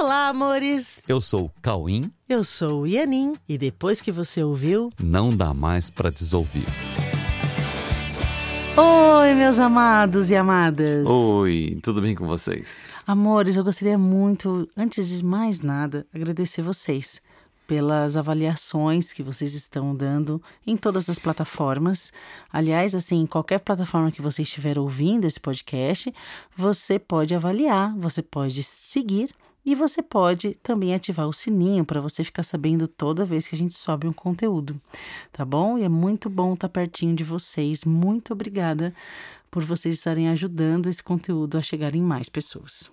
Olá, amores! Eu sou o Cauim. Eu sou o Ianin. E depois que você ouviu, Não dá mais pra desouvir. Oi, meus amados e amadas! Oi, tudo bem com vocês? Amores, eu gostaria muito, antes de mais nada, agradecer vocês pelas avaliações que vocês estão dando em todas as plataformas. Aliás, assim, em qualquer plataforma que você estiver ouvindo esse podcast, você pode avaliar, você pode seguir e você pode também ativar o sininho para você ficar sabendo toda vez que a gente sobe um conteúdo, tá bom? E é muito bom estar pertinho de vocês. Muito obrigada por vocês estarem ajudando esse conteúdo a chegar em mais pessoas.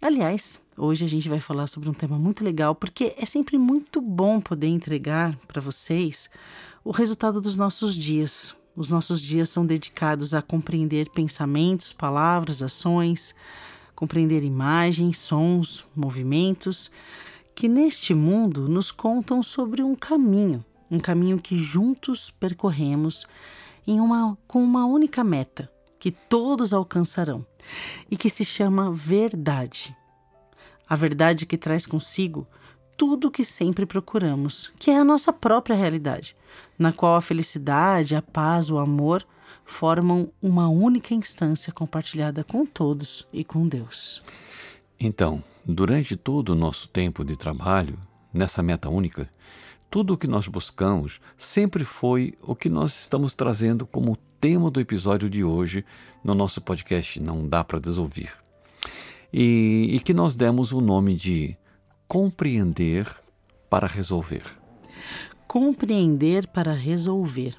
Aliás, hoje a gente vai falar sobre um tema muito legal, porque é sempre muito bom poder entregar para vocês o resultado dos nossos dias. Os nossos dias são dedicados a compreender pensamentos, palavras, ações, compreender imagens, sons, movimentos, que neste mundo nos contam sobre um caminho, um caminho que juntos percorremos em uma, com uma única meta, que todos alcançarão e que se chama verdade. A verdade que traz consigo tudo o que sempre procuramos, que é a nossa própria realidade, na qual a felicidade, a paz, o amor formam uma única instância compartilhada com todos e com Deus. Então, durante todo o nosso tempo de trabalho, nessa meta única, tudo o que nós buscamos sempre foi o que nós estamos trazendo como tema do episódio de hoje no nosso podcast Não Dá para Desouvir. E, e que nós demos o nome de Compreender para Resolver. Compreender para resolver.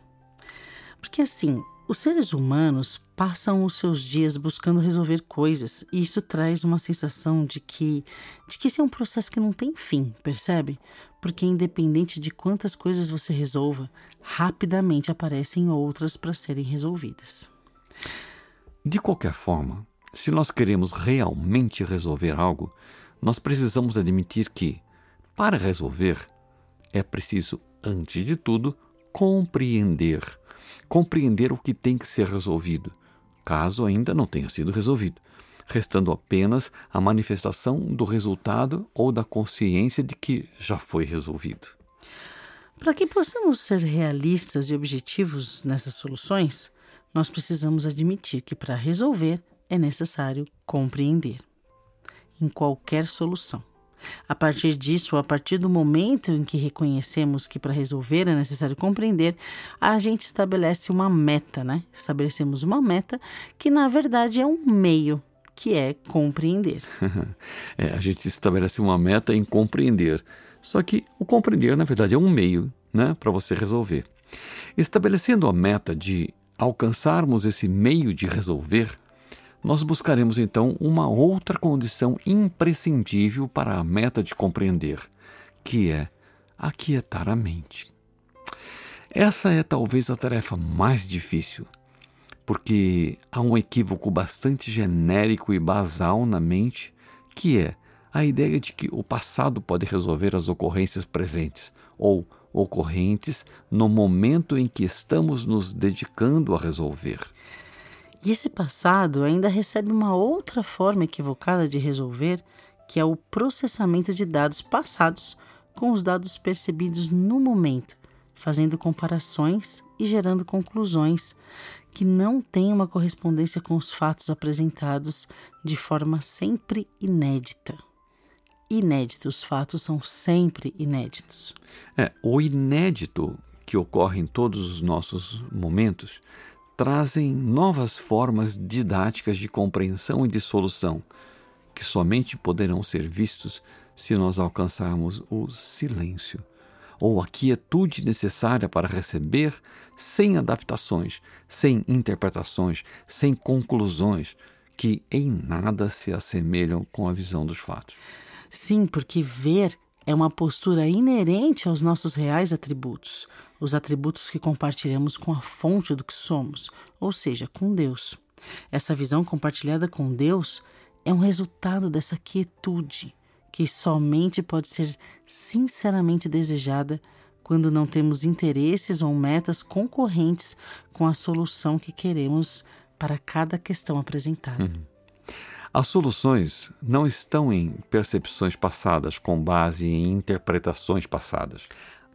Porque assim, os seres humanos passam os seus dias buscando resolver coisas e isso traz uma sensação de que de que esse é um processo que não tem fim, percebe? Porque independente de quantas coisas você resolva, rapidamente aparecem outras para serem resolvidas. De qualquer forma, se nós queremos realmente resolver algo, nós precisamos admitir que, para resolver, é preciso, antes de tudo, compreender. Compreender o que tem que ser resolvido, caso ainda não tenha sido resolvido, restando apenas a manifestação do resultado ou da consciência de que já foi resolvido. Para que possamos ser realistas e objetivos nessas soluções, nós precisamos admitir que para resolver é necessário compreender. Em qualquer solução. A partir disso, a partir do momento em que reconhecemos que para resolver é necessário compreender, a gente estabelece uma meta, né? Estabelecemos uma meta que na verdade é um meio, que é compreender. é, a gente estabelece uma meta em compreender. Só que o compreender, na verdade, é um meio né, para você resolver. Estabelecendo a meta de alcançarmos esse meio de resolver, nós buscaremos então uma outra condição imprescindível para a meta de compreender, que é aquietar a mente. Essa é talvez a tarefa mais difícil, porque há um equívoco bastante genérico e basal na mente, que é a ideia de que o passado pode resolver as ocorrências presentes ou ocorrentes no momento em que estamos nos dedicando a resolver. E esse passado ainda recebe uma outra forma equivocada de resolver, que é o processamento de dados passados com os dados percebidos no momento, fazendo comparações e gerando conclusões que não têm uma correspondência com os fatos apresentados de forma sempre inédita. Inéditos, os fatos são sempre inéditos. É, o inédito que ocorre em todos os nossos momentos trazem novas formas didáticas de compreensão e de solução, que somente poderão ser vistos se nós alcançarmos o silêncio, ou a quietude necessária para receber sem adaptações, sem interpretações, sem conclusões, que em nada se assemelham com a visão dos fatos. Sim, porque ver é uma postura inerente aos nossos reais atributos, os atributos que compartilhamos com a fonte do que somos, ou seja, com Deus. Essa visão compartilhada com Deus é um resultado dessa quietude que somente pode ser sinceramente desejada quando não temos interesses ou metas concorrentes com a solução que queremos para cada questão apresentada. Uhum. As soluções não estão em percepções passadas com base em interpretações passadas.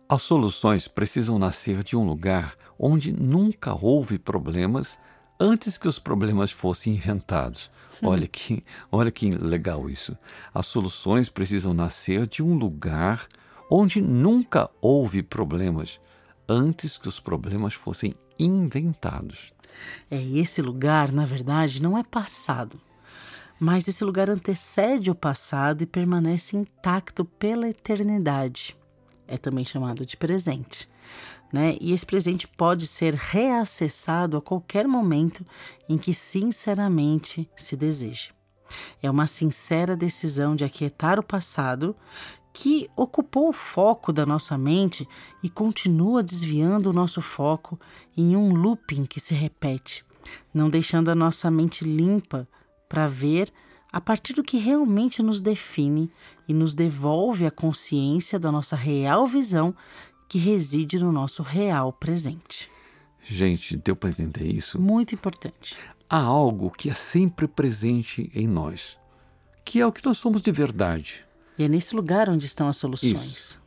As soluções precisam nascer de um lugar onde nunca houve problemas antes que os problemas fossem inventados. Hum. Olha que, olha que legal isso. As soluções precisam nascer de um lugar onde nunca houve problemas antes que os problemas fossem inventados. É, esse lugar, na verdade, não é passado, mas esse lugar antecede o passado e permanece intacto pela eternidade. É também chamado de presente. Né? E esse presente pode ser reacessado a qualquer momento em que sinceramente se deseje. É uma sincera decisão de aquietar o passado que ocupou o foco da nossa mente e continua desviando o nosso foco em um looping que se repete, não deixando a nossa mente limpa para ver a partir do que realmente nos define e nos devolve a consciência da nossa real visão que reside no nosso real presente. Gente, deu para entender isso? Muito importante. Há algo que é sempre presente em nós, que é o que nós somos de verdade e é nesse lugar onde estão as soluções. Isso.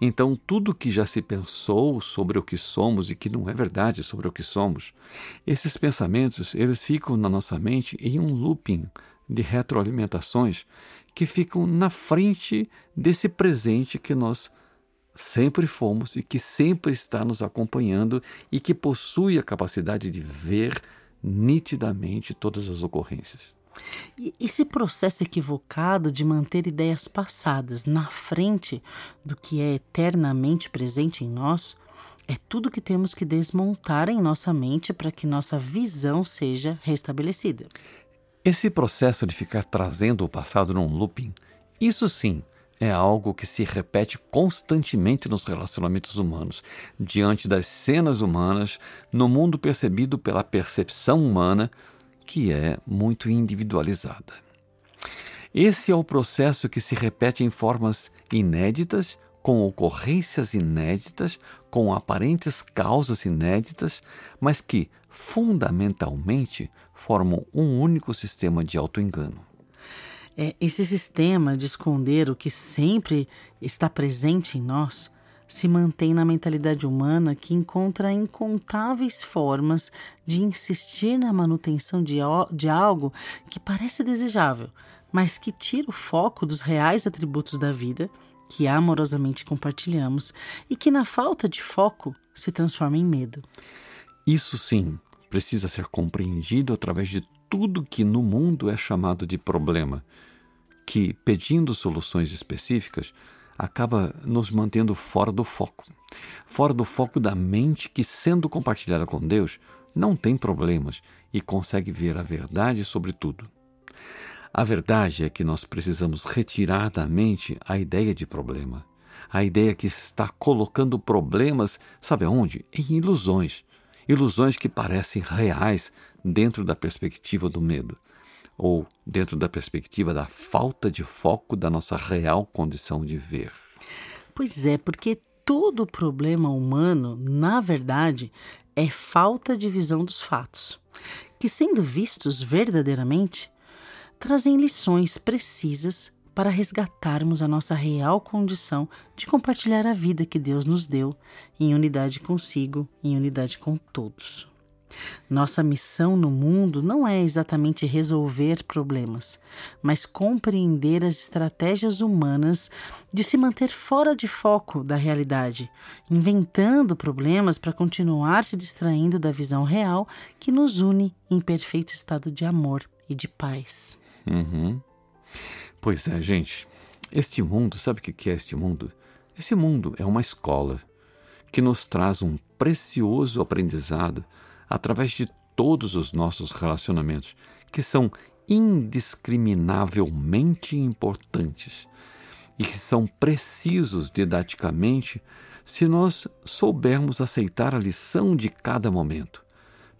Então, tudo que já se pensou sobre o que somos e que não é verdade sobre o que somos, esses pensamentos, eles ficam na nossa mente em um looping de retroalimentações que ficam na frente desse presente que nós sempre fomos e que sempre está nos acompanhando e que possui a capacidade de ver nitidamente todas as ocorrências. Esse processo equivocado de manter ideias passadas na frente do que é eternamente presente em nós é tudo que temos que desmontar em nossa mente para que nossa visão seja restabelecida. Esse processo de ficar trazendo o passado num looping, isso sim é algo que se repete constantemente nos relacionamentos humanos, diante das cenas humanas, no mundo percebido pela percepção humana, que é muito individualizada. Esse é o processo que se repete em formas inéditas, com ocorrências inéditas, com aparentes causas inéditas, mas que, fundamentalmente, formam um único sistema de autoengano. É, esse sistema de esconder o que sempre está presente em nós se mantém na mentalidade humana que encontra incontáveis formas de insistir na manutenção de, de algo que parece desejável, mas que tira o foco dos reais atributos da vida que amorosamente compartilhamos e que, na falta de foco, se transforma em medo. Isso sim precisa ser compreendido através de tudo que no mundo é chamado de problema, que, pedindo soluções específicas, acaba nos mantendo fora do foco. Fora do foco da mente que, sendo compartilhada com Deus, não tem problemas e consegue ver a verdade sobre tudo. A verdade é que nós precisamos retirar da mente a ideia de problema, a ideia que está colocando problemas, sabe aonde? Em ilusões. Ilusões que parecem reais dentro da perspectiva do medo ou dentro da perspectiva da falta de foco da nossa real condição de ver. Pois é, porque todo problema humano, na verdade, é falta de visão dos fatos, que, sendo vistos verdadeiramente, trazem lições precisas para resgatarmos a nossa real condição de compartilhar a vida que Deus nos deu em unidade consigo, em unidade com todos. Nossa missão no mundo não é exatamente resolver problemas, mas compreender as estratégias humanas de se manter fora de foco da realidade, inventando problemas para continuar se distraindo da visão real que nos une em perfeito estado de amor e de paz. Uhum. Pois é, gente. Este mundo, sabe o que é este mundo? Esse mundo é uma escola que nos traz um precioso aprendizado através de todos os nossos relacionamentos, que são indiscriminavelmente importantes e que são precisos didaticamente se nós soubermos aceitar a lição de cada momento,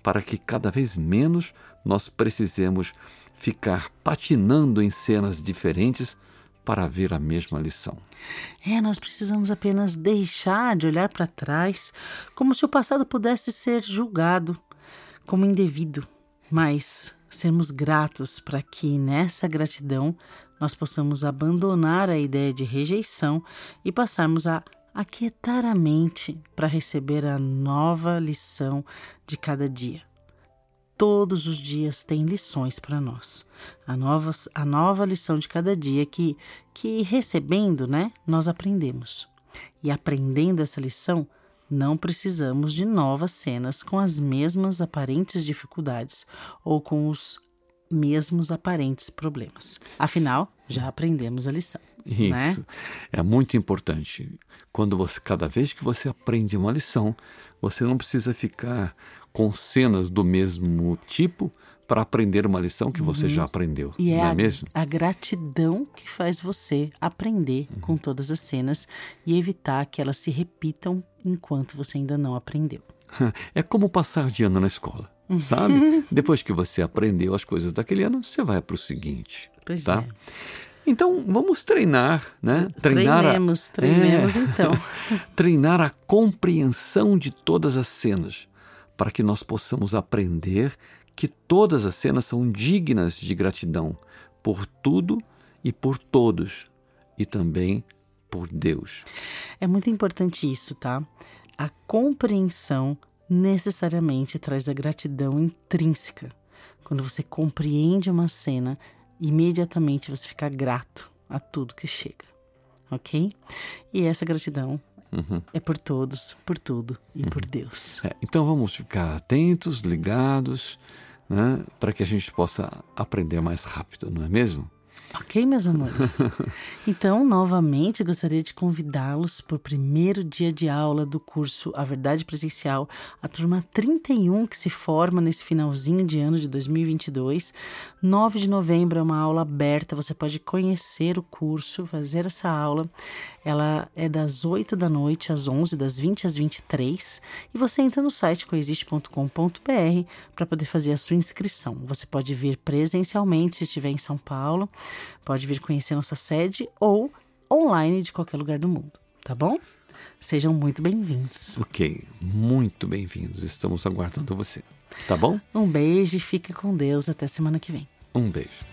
para que cada vez menos nós precisemos ficar patinando em cenas diferentes para ver a mesma lição. É, nós precisamos apenas deixar de olhar para trás como se o passado pudesse ser julgado como indevido. mas sermos gratos para que nessa gratidão nós possamos abandonar a ideia de rejeição e passarmos a aquietar a mente para receber a nova lição de cada dia. Todos os dias tem lições para nós. A nova, a nova lição de cada dia que, que recebendo, né, nós aprendemos. E aprendendo essa lição, não precisamos de novas cenas com as mesmas aparentes dificuldades ou com os mesmos aparentes problemas. Afinal, já aprendemos a lição. Isso né? é muito importante. Quando você, cada vez que você aprende uma lição, você não precisa ficar com cenas do mesmo tipo para aprender uma lição que você uhum. já aprendeu. E é, é a, mesmo? a gratidão que faz você aprender uhum. com todas as cenas e evitar que elas se repitam enquanto você ainda não aprendeu. É como passar de ano na escola. Sabe? Depois que você aprendeu as coisas daquele ano, você vai para o seguinte. Pois tá? é. Então vamos treinar, né? Treinar treinemos, a... treinemos é... então. treinar a compreensão de todas as cenas, para que nós possamos aprender que todas as cenas são dignas de gratidão por tudo e por todos, e também por Deus. É muito importante isso, tá? A compreensão necessariamente traz a gratidão intrínseca. Quando você compreende uma cena, imediatamente você fica grato a tudo que chega, ok? E essa gratidão uhum. é por todos, por tudo e uhum. por Deus. É, então vamos ficar atentos, ligados, né, para que a gente possa aprender mais rápido, não é mesmo? Ok, meus amores? Então, novamente, gostaria de convidá-los para o primeiro dia de aula do curso A Verdade Presencial, a turma 31 que se forma nesse finalzinho de ano de 2022. 9 de novembro é uma aula aberta, você pode conhecer o curso, fazer essa aula. Ela é das 8 da noite às 11, das 20 às 23, e você entra no site coexiste.com.br para poder fazer a sua inscrição. Você pode vir presencialmente se estiver em São Paulo Pode vir conhecer nossa sede ou online de qualquer lugar do mundo, tá bom? Sejam muito bem-vindos. Ok, muito bem-vindos. Estamos aguardando você. Tá bom? Um beijo e fique com Deus. Até semana que vem. Um beijo.